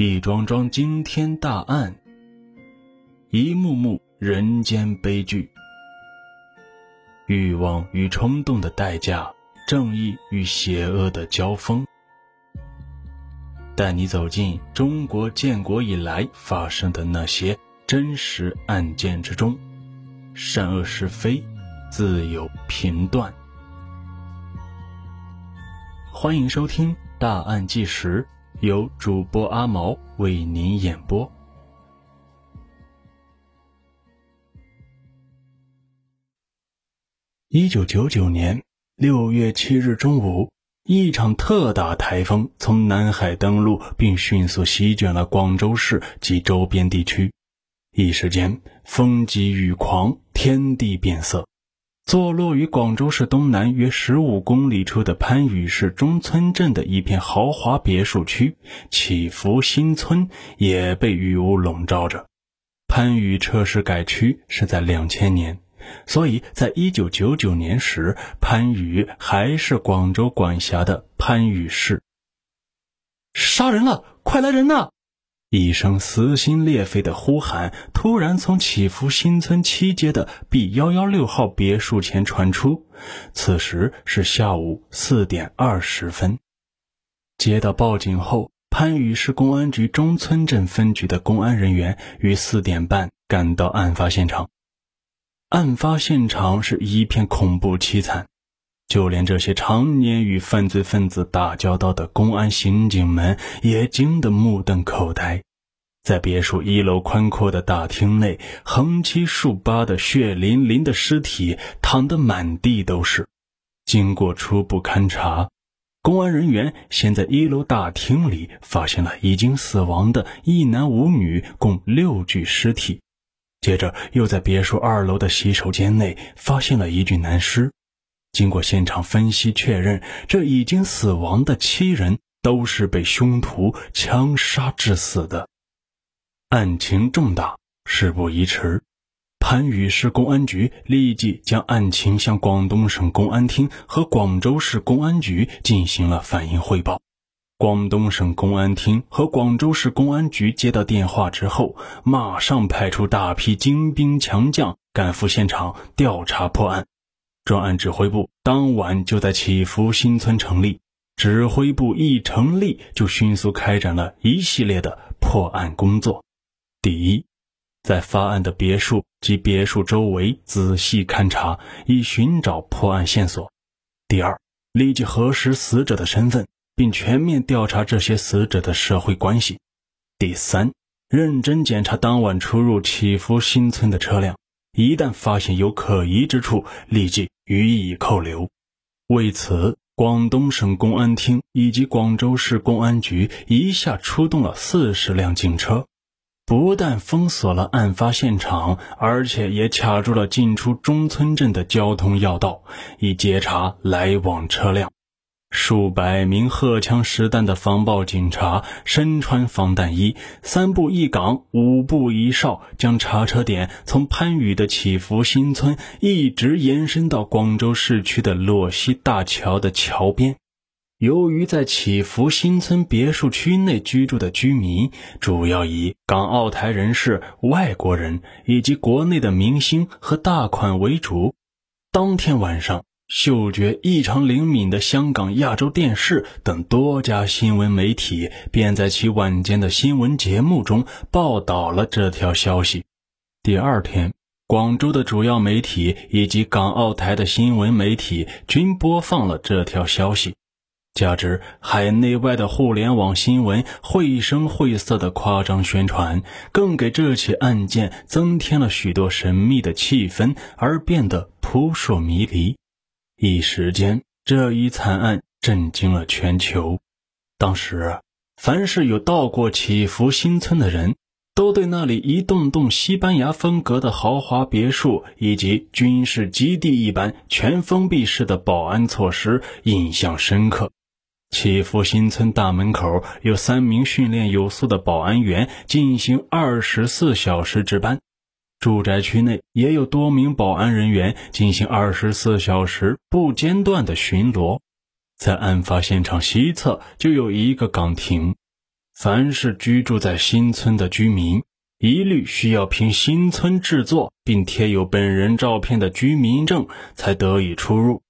一桩桩惊天大案，一幕幕人间悲剧。欲望与冲动的代价，正义与邪恶的交锋。带你走进中国建国以来发生的那些真实案件之中，善恶是非自有评断。欢迎收听《大案纪实》。由主播阿毛为您演播。一九九九年六月七日中午，一场特大台风从南海登陆，并迅速席卷了广州市及周边地区，一时间风急雨狂，天地变色。坐落于广州市东南约十五公里处的番禺市中村镇的一片豪华别墅区祈福新村也被雨雾笼罩着。番禺撤市改区是在两千年，所以在一九九九年时，番禺还是广州管辖的番禺市。杀人了，快来人呐！一声撕心裂肺的呼喊突然从祈福新村七街的 B 幺幺六号别墅前传出。此时是下午四点二十分。接到报警后，番禺市公安局中村镇分局的公安人员于四点半赶到案发现场。案发现场是一片恐怖凄惨。就连这些常年与犯罪分子打交道的公安刑警们也惊得目瞪口呆。在别墅一楼宽阔的大厅内，横七竖八的血淋淋的尸体躺得满地都是。经过初步勘查，公安人员先在一楼大厅里发现了已经死亡的一男五女共六具尸体，接着又在别墅二楼的洗手间内发现了一具男尸。经过现场分析确认，这已经死亡的七人都是被凶徒枪杀致死的，案情重大。事不宜迟，番禺市公安局立即将案情向广东省公安厅和广州市公安局进行了反映汇报。广东省公安厅和广州市公安局接到电话之后，马上派出大批精兵强将赶赴现场调查破案。专案指挥部当晚就在祈福新村成立，指挥部一成立就迅速开展了一系列的破案工作。第一，在发案的别墅及别墅周围仔细勘查，以寻找破案线索；第二，立即核实死者的身份，并全面调查这些死者的社会关系；第三，认真检查当晚出入祈福新村的车辆。一旦发现有可疑之处，立即予以扣留。为此，广东省公安厅以及广州市公安局一下出动了四十辆警车，不但封锁了案发现场，而且也卡住了进出中村镇的交通要道，以截查来往车辆。数百名荷枪实弹的防暴警察，身穿防弹衣，三步一岗，五步一哨，将查车点从番禺的祈福新村一直延伸到广州市区的洛溪大桥的桥边。由于在祈福新村别墅区内居住的居民主要以港澳台人士、外国人以及国内的明星和大款为主，当天晚上。嗅觉异常灵敏的香港亚洲电视等多家新闻媒体便在其晚间的新闻节目中报道了这条消息。第二天，广州的主要媒体以及港澳台的新闻媒体均播放了这条消息。加之海内外的互联网新闻绘声绘色的夸张宣传，更给这起案件增添了许多神秘的气氛，而变得扑朔迷离。一时间，这一惨案震惊了全球。当时，凡是有到过祈福新村的人，都对那里一栋栋西班牙风格的豪华别墅以及军事基地一般全封闭式的保安措施印象深刻。祈福新村大门口有三名训练有素的保安员进行二十四小时值班。住宅区内也有多名保安人员进行二十四小时不间断的巡逻，在案发现场西侧就有一个岗亭。凡是居住在新村的居民，一律需要凭新村制作并贴有本人照片的居民证才得以出入。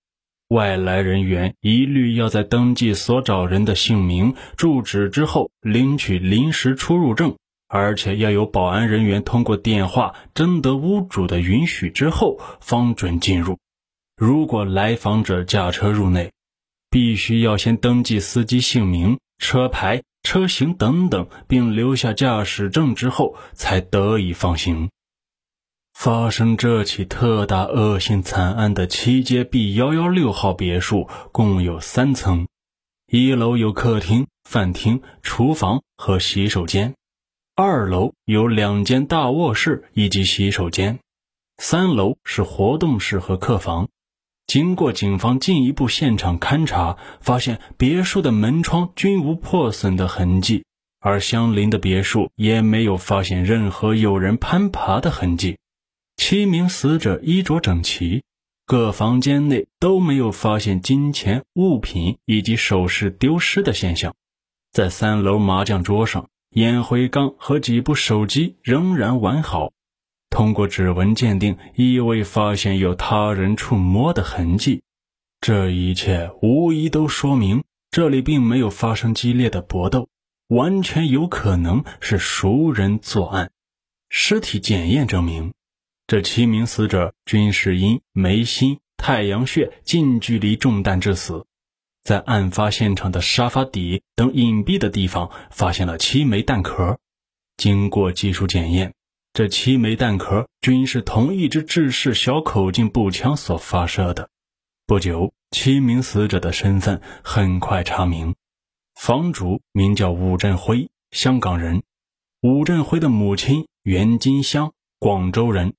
外来人员一律要在登记所找人的姓名、住址之后领取临时出入证，而且要有保安人员通过电话征得屋主的允许之后方准进入。如果来访者驾车入内，必须要先登记司机姓名、车牌、车型等等，并留下驾驶证之后才得以放行。发生这起特大恶性惨案的七街 B 幺幺六号别墅共有三层，一楼有客厅、饭厅、厨房和洗手间，二楼有两间大卧室以及洗手间，三楼是活动室和客房。经过警方进一步现场勘查，发现别墅的门窗均无破损的痕迹，而相邻的别墅也没有发现任何有人攀爬的痕迹。七名死者衣着整齐，各房间内都没有发现金钱物品以及首饰丢失的现象。在三楼麻将桌上，烟灰缸和几部手机仍然完好。通过指纹鉴定，亦未发现有他人触摸的痕迹。这一切无疑都说明这里并没有发生激烈的搏斗，完全有可能是熟人作案。尸体检验证明。这七名死者均是因眉心、太阳穴近距离中弹致死，在案发现场的沙发底等隐蔽的地方发现了七枚弹壳。经过技术检验，这七枚弹壳均是同一支制式小口径步枪所发射的。不久，七名死者的身份很快查明：房主名叫武振辉，香港人；武振辉的母亲袁金香，广州人。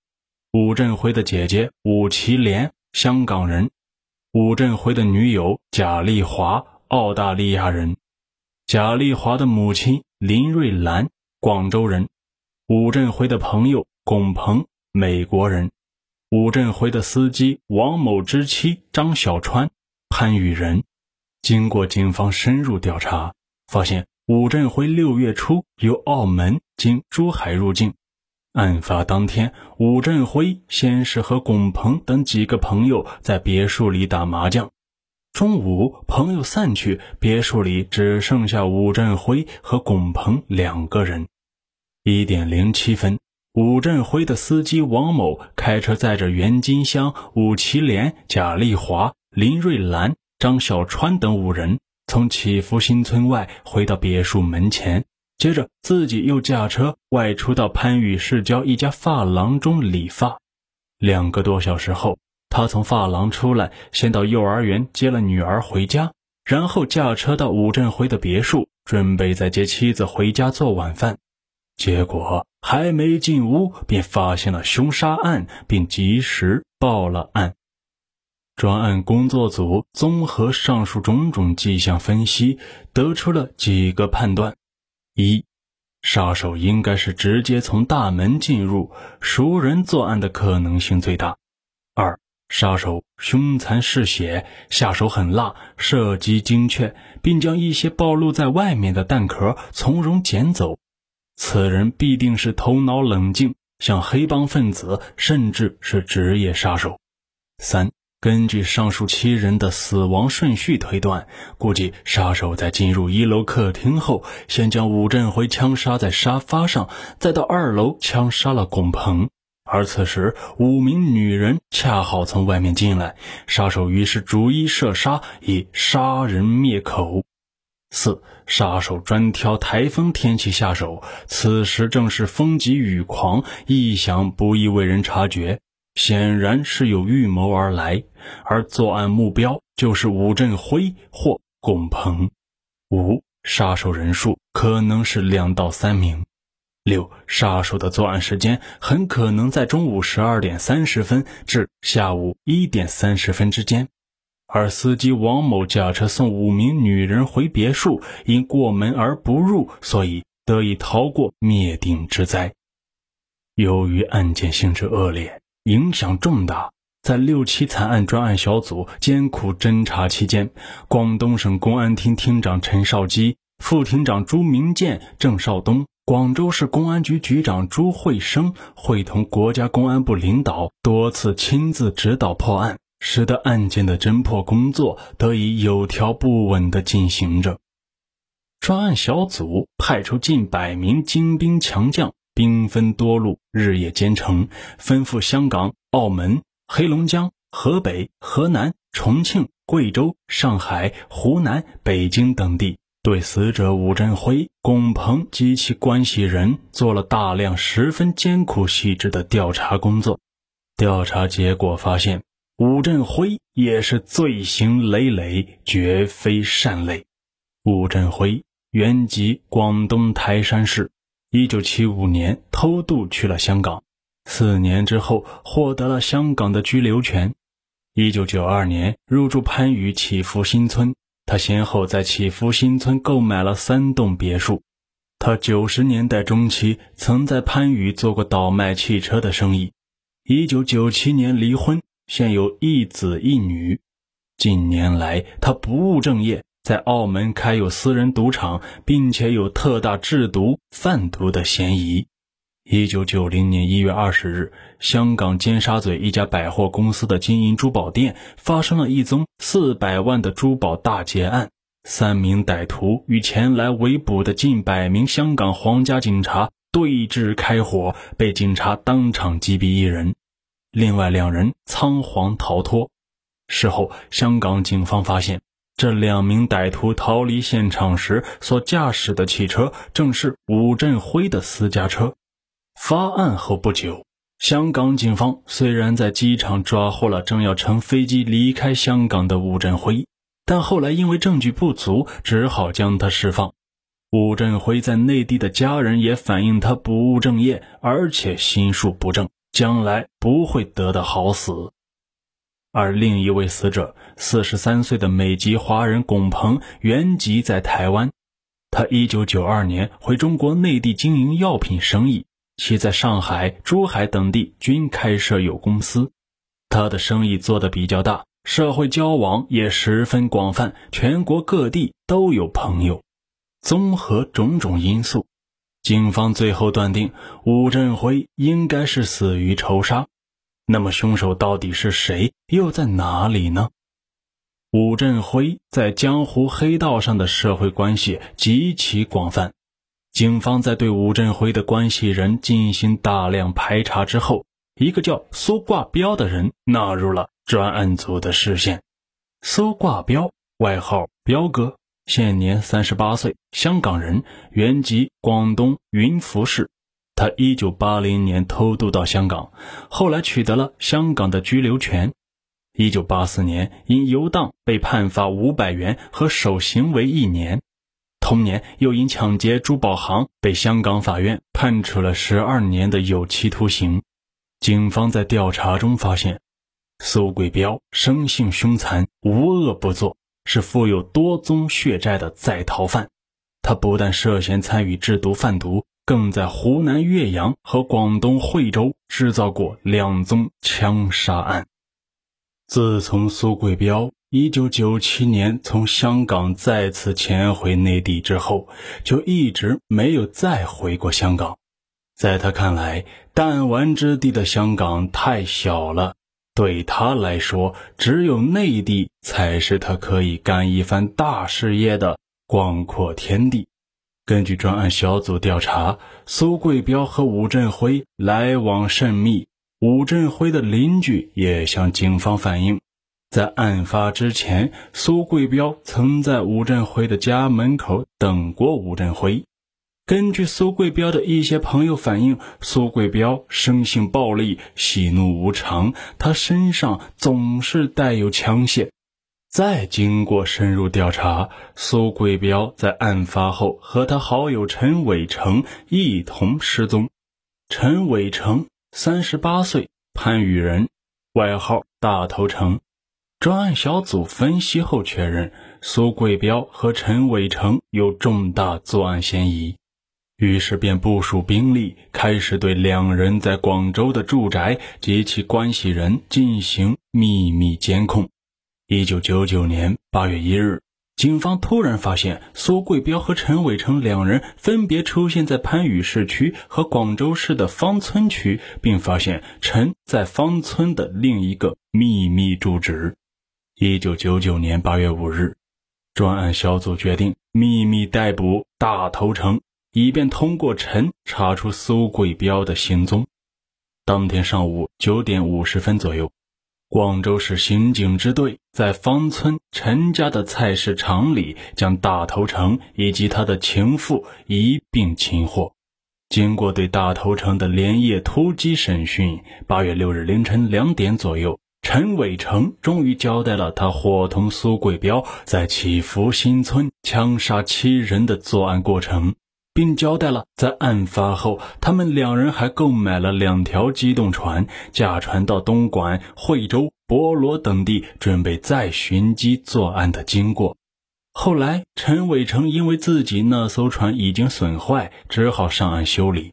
武振辉的姐姐武其莲，香港人；武振辉的女友贾丽华，澳大利亚人；贾丽华的母亲林瑞兰，广州人；武振辉的朋友龚鹏，美国人；武振辉的司机王某之妻张小川，番禺人。经过警方深入调查，发现武振辉六月初由澳门经珠海入境。案发当天，武振辉先是和龚鹏等几个朋友在别墅里打麻将。中午，朋友散去，别墅里只剩下武振辉和龚鹏两个人。一点零七分，武振辉的司机王某开车载着袁金香、武其莲、贾丽华、林瑞兰、张小川等五人，从祈福新村外回到别墅门前。接着，自己又驾车外出到番禺市郊一家发廊中理发。两个多小时后，他从发廊出来，先到幼儿园接了女儿回家，然后驾车到武振辉的别墅，准备再接妻子回家做晚饭。结果还没进屋，便发现了凶杀案，并及时报了案。专案工作组综合上述种种迹象分析，得出了几个判断。一，杀手应该是直接从大门进入，熟人作案的可能性最大。二，杀手凶残嗜血，下手狠辣，射击精确，并将一些暴露在外面的弹壳从容捡走。此人必定是头脑冷静，像黑帮分子，甚至是职业杀手。三。根据上述七人的死亡顺序推断，估计杀手在进入一楼客厅后，先将武振辉枪杀在沙发上，再到二楼枪杀了龚鹏。而此时五名女人恰好从外面进来，杀手于是逐一射杀，以杀人灭口。四杀手专挑台风天气下手，此时正是风急雨狂，异响不易为人察觉。显然是有预谋而来，而作案目标就是武振辉或龚鹏。五杀手人数可能是两到三名。六杀手的作案时间很可能在中午十二点三十分至下午一点三十分之间，而司机王某驾车送五名女人回别墅，因过门而不入，所以得以逃过灭顶之灾。由于案件性质恶劣。影响重大。在六七惨案专案小组艰苦侦查期间，广东省公安厅厅长陈少基、副厅长朱明建、郑少东，广州市公安局局长朱慧生，会同国家公安部领导多次亲自指导破案，使得案件的侦破工作得以有条不紊地进行着。专案小组派出近百名精兵强将，兵分多路，日夜兼程，奔赴香港、澳门、黑龙江、河北、河南、重庆、贵州、上海、湖南、北京等地。对死者武振辉、龚鹏及其关系人做了大量十分艰苦细致的调查工作。调查结果发现，武振辉也是罪行累累，绝非善类。武振辉原籍广东台山市，一九七五年偷渡去了香港，四年之后获得了香港的居留权。一九九二年入住番禺祈福新村。他先后在祈福新村购买了三栋别墅。他九十年代中期曾在番禺做过倒卖汽车的生意。一九九七年离婚，现有一子一女。近年来，他不务正业，在澳门开有私人赌场，并且有特大制毒贩毒的嫌疑。一九九零年一月二十日，香港尖沙咀一家百货公司的金银珠宝店发生了一宗四百万的珠宝大劫案。三名歹徒与前来围捕的近百名香港皇家警察对峙开火，被警察当场击毙一人，另外两人仓皇逃脱。事后，香港警方发现，这两名歹徒逃离现场时所驾驶的汽车正是武振辉的私家车。发案后不久，香港警方虽然在机场抓获了正要乘飞机离开香港的武振辉，但后来因为证据不足，只好将他释放。武振辉在内地的家人也反映他不务正业，而且心术不正，将来不会得到好死。而另一位死者，四十三岁的美籍华人龚鹏，原籍在台湾，他一九九二年回中国内地经营药品生意。其在上海、珠海等地均开设有公司，他的生意做得比较大，社会交往也十分广泛，全国各地都有朋友。综合种种因素，警方最后断定武振辉应该是死于仇杀。那么凶手到底是谁？又在哪里呢？武振辉在江湖黑道上的社会关系极其广泛。警方在对武振辉的关系人进行大量排查之后，一个叫苏挂标的人纳入了专案组的视线。苏挂标，外号彪哥，现年三十八岁，香港人，原籍广东云浮市。他一九八零年偷渡到香港，后来取得了香港的居留权。一九八四年因游荡被判罚五百元和守行为一年。同年，又因抢劫珠宝行被香港法院判处了十二年的有期徒刑。警方在调查中发现，苏贵彪生性凶残，无恶不作，是负有多宗血债的在逃犯。他不但涉嫌参与制毒贩毒，更在湖南岳阳和广东惠州制造过两宗枪杀案。自从苏贵彪。一九九七年从香港再次潜回内地之后，就一直没有再回过香港。在他看来，弹丸之地的香港太小了，对他来说，只有内地才是他可以干一番大事业的广阔天地。根据专案小组调查，苏贵彪和武振辉来往甚密，武振辉的邻居也向警方反映。在案发之前，苏贵彪曾在吴振辉的家门口等过吴振辉。根据苏贵彪的一些朋友反映，苏贵彪生性暴戾，喜怒无常，他身上总是带有枪械。再经过深入调查，苏贵彪在案发后和他好友陈伟成一同失踪。陈伟成三十八岁，番禺人，外号大头成。专案小组分析后确认，苏贵彪和陈伟成有重大作案嫌疑，于是便部署兵力，开始对两人在广州的住宅及其关系人进行秘密监控。一九九九年八月一日，警方突然发现苏贵彪和陈伟成两人分别出现在番禺市区和广州市的芳村区，并发现陈在芳村的另一个秘密住址。一九九九年八月五日，专案小组决定秘密逮捕大头城，以便通过陈查出苏贵彪的行踪。当天上午九点五十分左右。广州市刑警支队在芳村陈家的菜市场里，将大头城以及他的情妇一并擒获。经过对大头城的连夜突击审讯，八月六日凌晨两点左右，陈伟成终于交代了他伙同苏贵彪在祈福新村枪杀七人的作案过程。并交代了，在案发后，他们两人还购买了两条机动船，驾船到东莞、惠州、博罗等地，准备再寻机作案的经过。后来，陈伟成因为自己那艘船已经损坏，只好上岸修理。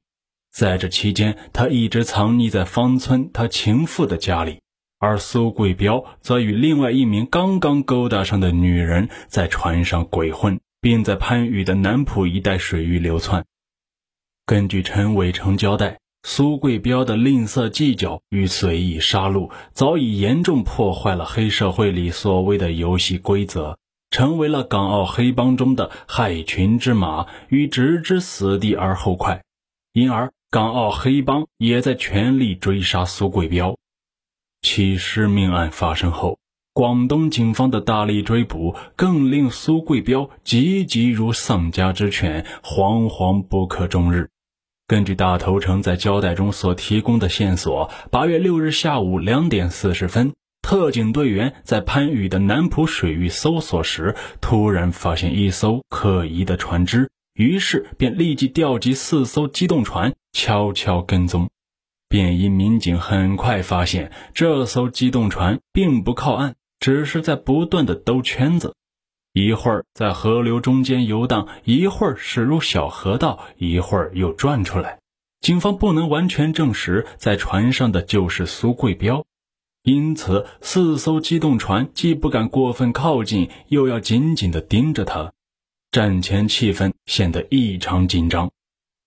在这期间，他一直藏匿在芳村他情妇的家里，而苏贵彪则与另外一名刚刚勾搭上的女人在船上鬼混。并在番禺的南浦一带水域流窜。根据陈伟成交代，苏贵彪的吝啬计较与随意杀戮，早已严重破坏了黑社会里所谓的游戏规则，成为了港澳黑帮中的害群之马，欲置之死地而后快。因而，港澳黑帮也在全力追杀苏贵彪。其实，命案发生后。广东警方的大力追捕，更令苏贵彪急急如丧家之犬，惶惶不可终日。根据大头城在交代中所提供的线索，八月六日下午两点四十分，特警队员在番禺的南浦水域搜索时，突然发现一艘可疑的船只，于是便立即调集四艘机动船，悄悄跟踪。便衣民警很快发现，这艘机动船并不靠岸。只是在不断的兜圈子，一会儿在河流中间游荡，一会儿驶入小河道，一会儿又转出来。警方不能完全证实在船上的就是苏贵彪，因此四艘机动船既不敢过分靠近，又要紧紧地盯着他。战前气氛显得异常紧张。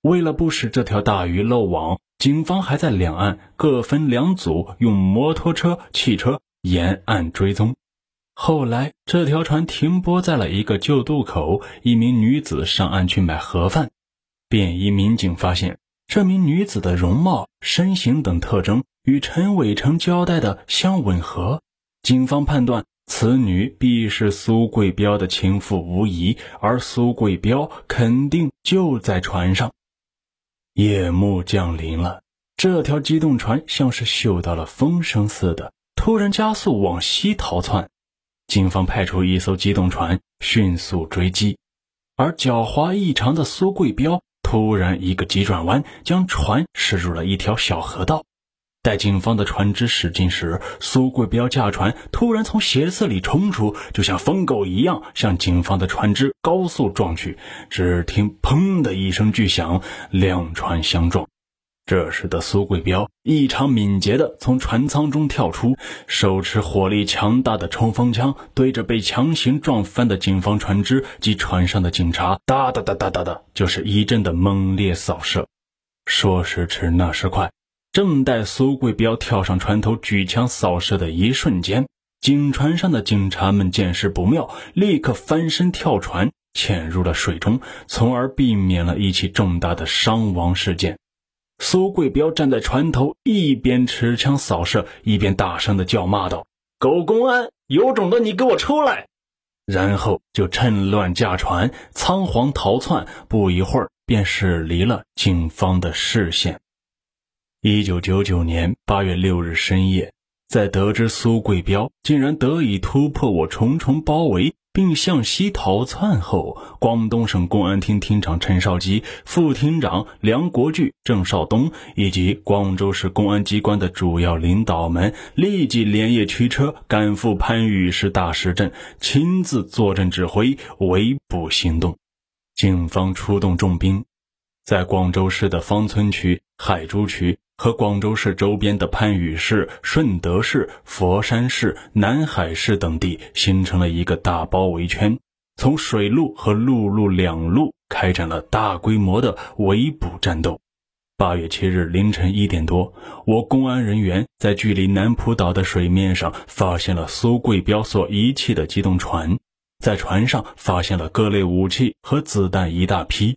为了不使这条大鱼漏网，警方还在两岸各分两组，用摩托车、汽车。沿岸追踪，后来这条船停泊在了一个旧渡口，一名女子上岸去买盒饭。便衣民警发现，这名女子的容貌、身形等特征与陈伟成交代的相吻合。警方判断，此女必是苏贵彪的情妇无疑，而苏贵彪肯定就在船上。夜幕降临了，这条机动船像是嗅到了风声似的。突然加速往西逃窜，警方派出一艘机动船迅速追击，而狡猾异常的苏贵彪突然一个急转弯，将船驶入了一条小河道。待警方的船只驶近时，苏贵彪驾船突然从斜刺里冲出，就像疯狗一样向警方的船只高速撞去。只听“砰”的一声巨响，两船相撞。这时的苏贵彪异常敏捷地从船舱中跳出，手持火力强大的冲锋枪，对着被强行撞翻的警方船只及船上的警察，哒哒哒哒哒哒，就是一阵的猛烈扫射。说时迟，那时快，正待苏贵彪跳上船头举枪扫射的一瞬间，警船上的警察们见势不妙，立刻翻身跳船，潜入了水中，从而避免了一起重大的伤亡事件。苏贵彪站在船头，一边持枪扫射，一边大声的叫骂道：“狗公安，有种的你给我出来！”然后就趁乱驾船，仓皇逃窜。不一会儿，便驶离了警方的视线。一九九九年八月六日深夜，在得知苏贵彪竟然得以突破我重重包围。并向西逃窜后，广东省公安厅厅长陈少基、副厅长梁国巨、郑少东以及广州市公安机关的主要领导们立即连夜驱车赶赴番禺市大石镇，亲自坐镇指挥围捕行动。警方出动重兵，在广州市的芳村区、海珠区。和广州市周边的番禺市、顺德市、佛山市、南海市等地形成了一个大包围圈。从水路和陆路两路开展了大规模的围捕战斗。八月七日凌晨一点多，我公安人员在距离南浦岛的水面上发现了苏贵标所遗弃的机动船，在船上发现了各类武器和子弹一大批。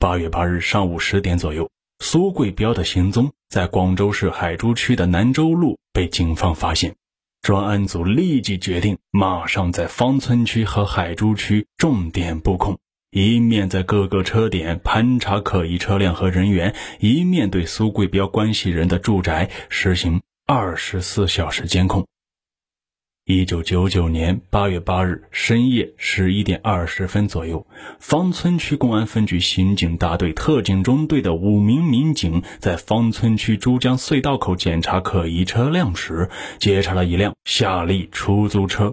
八月八日上午十点左右，苏贵标的行踪在广州市海珠区的南洲路被警方发现，专案组立即决定马上在芳村区和海珠区重点布控。一面在各个车点盘查可疑车辆和人员，一面对苏贵标关系人的住宅实行二十四小时监控。一九九九年八月八日深夜十一点二十分左右，芳村区公安分局刑警大队特警中队的五名民警在芳村区珠江隧道口检查可疑车辆时，截查了一辆夏利出租车。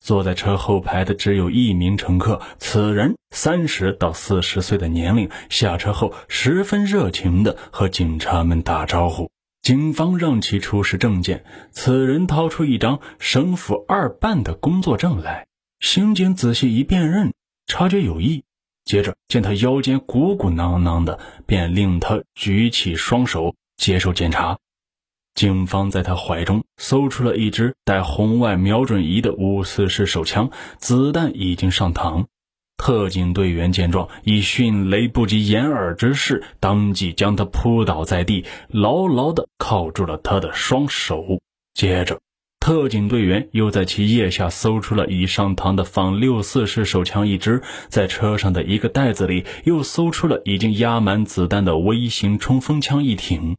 坐在车后排的只有一名乘客，此人三十到四十岁的年龄，下车后十分热情地和警察们打招呼。警方让其出示证件，此人掏出一张省府二办的工作证来。刑警仔细一辨认，察觉有异，接着见他腰间鼓鼓囊囊的，便令他举起双手接受检查。警方在他怀中搜出了一支带红外瞄准仪的五四式手枪，子弹已经上膛。特警队员见状，以迅雷不及掩耳之势，当即将他扑倒在地，牢牢地铐住了他的双手。接着，特警队员又在其腋下搜出了已上膛的仿六四式手枪一支，在车上的一个袋子里又搜出了已经压满子弹的微型冲锋枪一挺。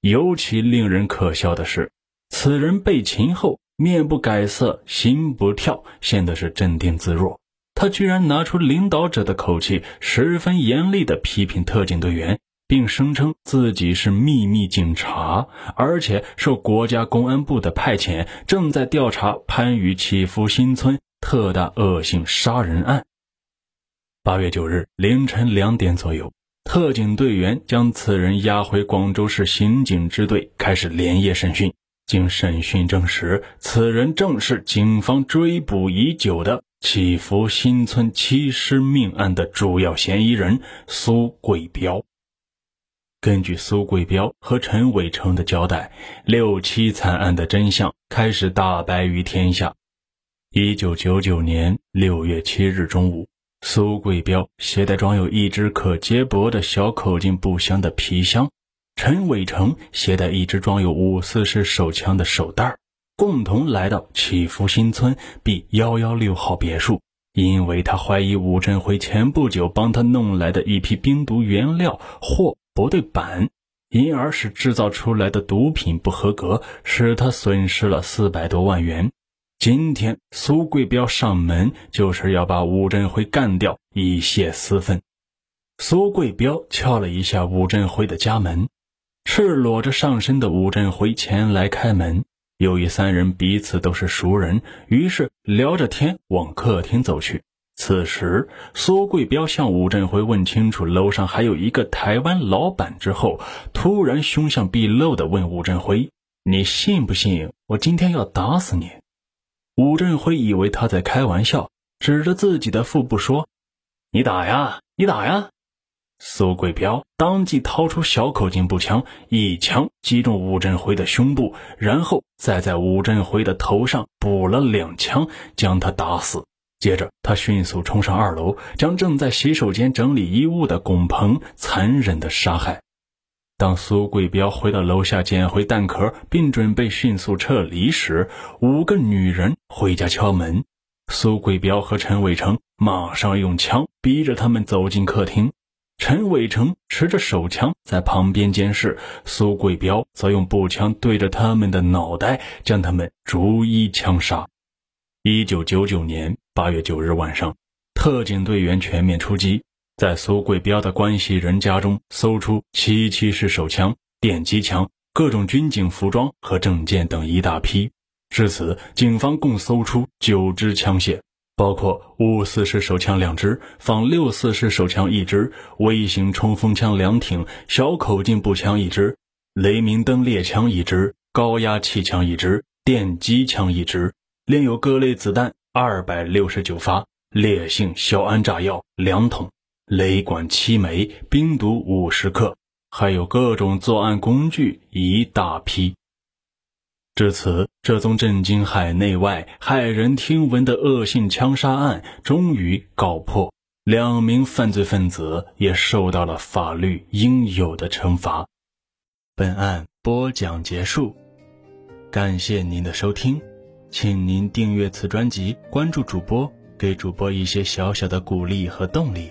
尤其令人可笑的是，此人被擒后面不改色，心不跳，显得是镇定自若。他居然拿出领导者的口气，十分严厉地批评特警队员，并声称自己是秘密警察，而且受国家公安部的派遣，正在调查番禺祈福新村特大恶性杀人案。八月九日凌晨两点左右。特警队员将此人押回广州市刑警支队，开始连夜审讯。经审讯证实，此人正是警方追捕已久的祈福新村七尸命案的主要嫌疑人苏贵彪。根据苏贵彪和陈伟成的交代，六七惨案的真相开始大白于天下。一九九九年六月七日中午。苏贵彪携带装有一支可接驳的小口径步枪的皮箱，陈伟成携带一支装有五四式手枪的手袋，共同来到祈福新村 B 幺幺六号别墅。因为他怀疑武振辉前不久帮他弄来的一批冰毒原料货不对版，因而使制造出来的毒品不合格，使他损失了四百多万元。今天苏贵彪上门就是要把武振辉干掉，以泄私愤。苏贵彪敲了一下武振辉的家门，赤裸着上身的武振辉前来开门。由于三人彼此都是熟人，于是聊着天往客厅走去。此时，苏贵彪向武振辉问清楚楼上还有一个台湾老板之后，突然凶相毕露的问武振辉：“你信不信我今天要打死你？”武振辉以为他在开玩笑，指着自己的腹部说：“你打呀，你打呀！”苏贵彪当即掏出小口径步枪，一枪击中武振辉的胸部，然后再在武振辉的头上补了两枪，将他打死。接着，他迅速冲上二楼，将正在洗手间整理衣物的龚鹏残忍地杀害。当苏贵彪回到楼下捡回弹壳，并准备迅速撤离时，五个女人回家敲门。苏贵彪和陈伟成马上用枪逼着他们走进客厅。陈伟成持着手枪在旁边监视，苏贵彪则用步枪对着他们的脑袋，将他们逐一枪杀。一九九九年八月九日晚上，特警队员全面出击。在苏贵彪的关系人家中搜出七七式手枪、电击枪、各种军警服装和证件等一大批。至此，警方共搜出九支枪械，包括五四式手枪两支、仿六四式手枪一支、微型冲锋枪两挺、小口径步枪一支、雷明灯猎枪一支、高压气枪一支、电击枪一支，另有各类子弹二百六十九发。烈性硝铵炸药两桶，雷管七枚，冰毒五十克，还有各种作案工具一大批。至此，这宗震惊海内外、骇人听闻的恶性枪杀案终于告破，两名犯罪分子也受到了法律应有的惩罚。本案播讲结束，感谢您的收听，请您订阅此专辑，关注主播，给主播一些小小的鼓励和动力，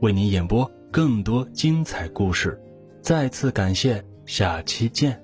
为您演播更多精彩故事。再次感谢，下期见。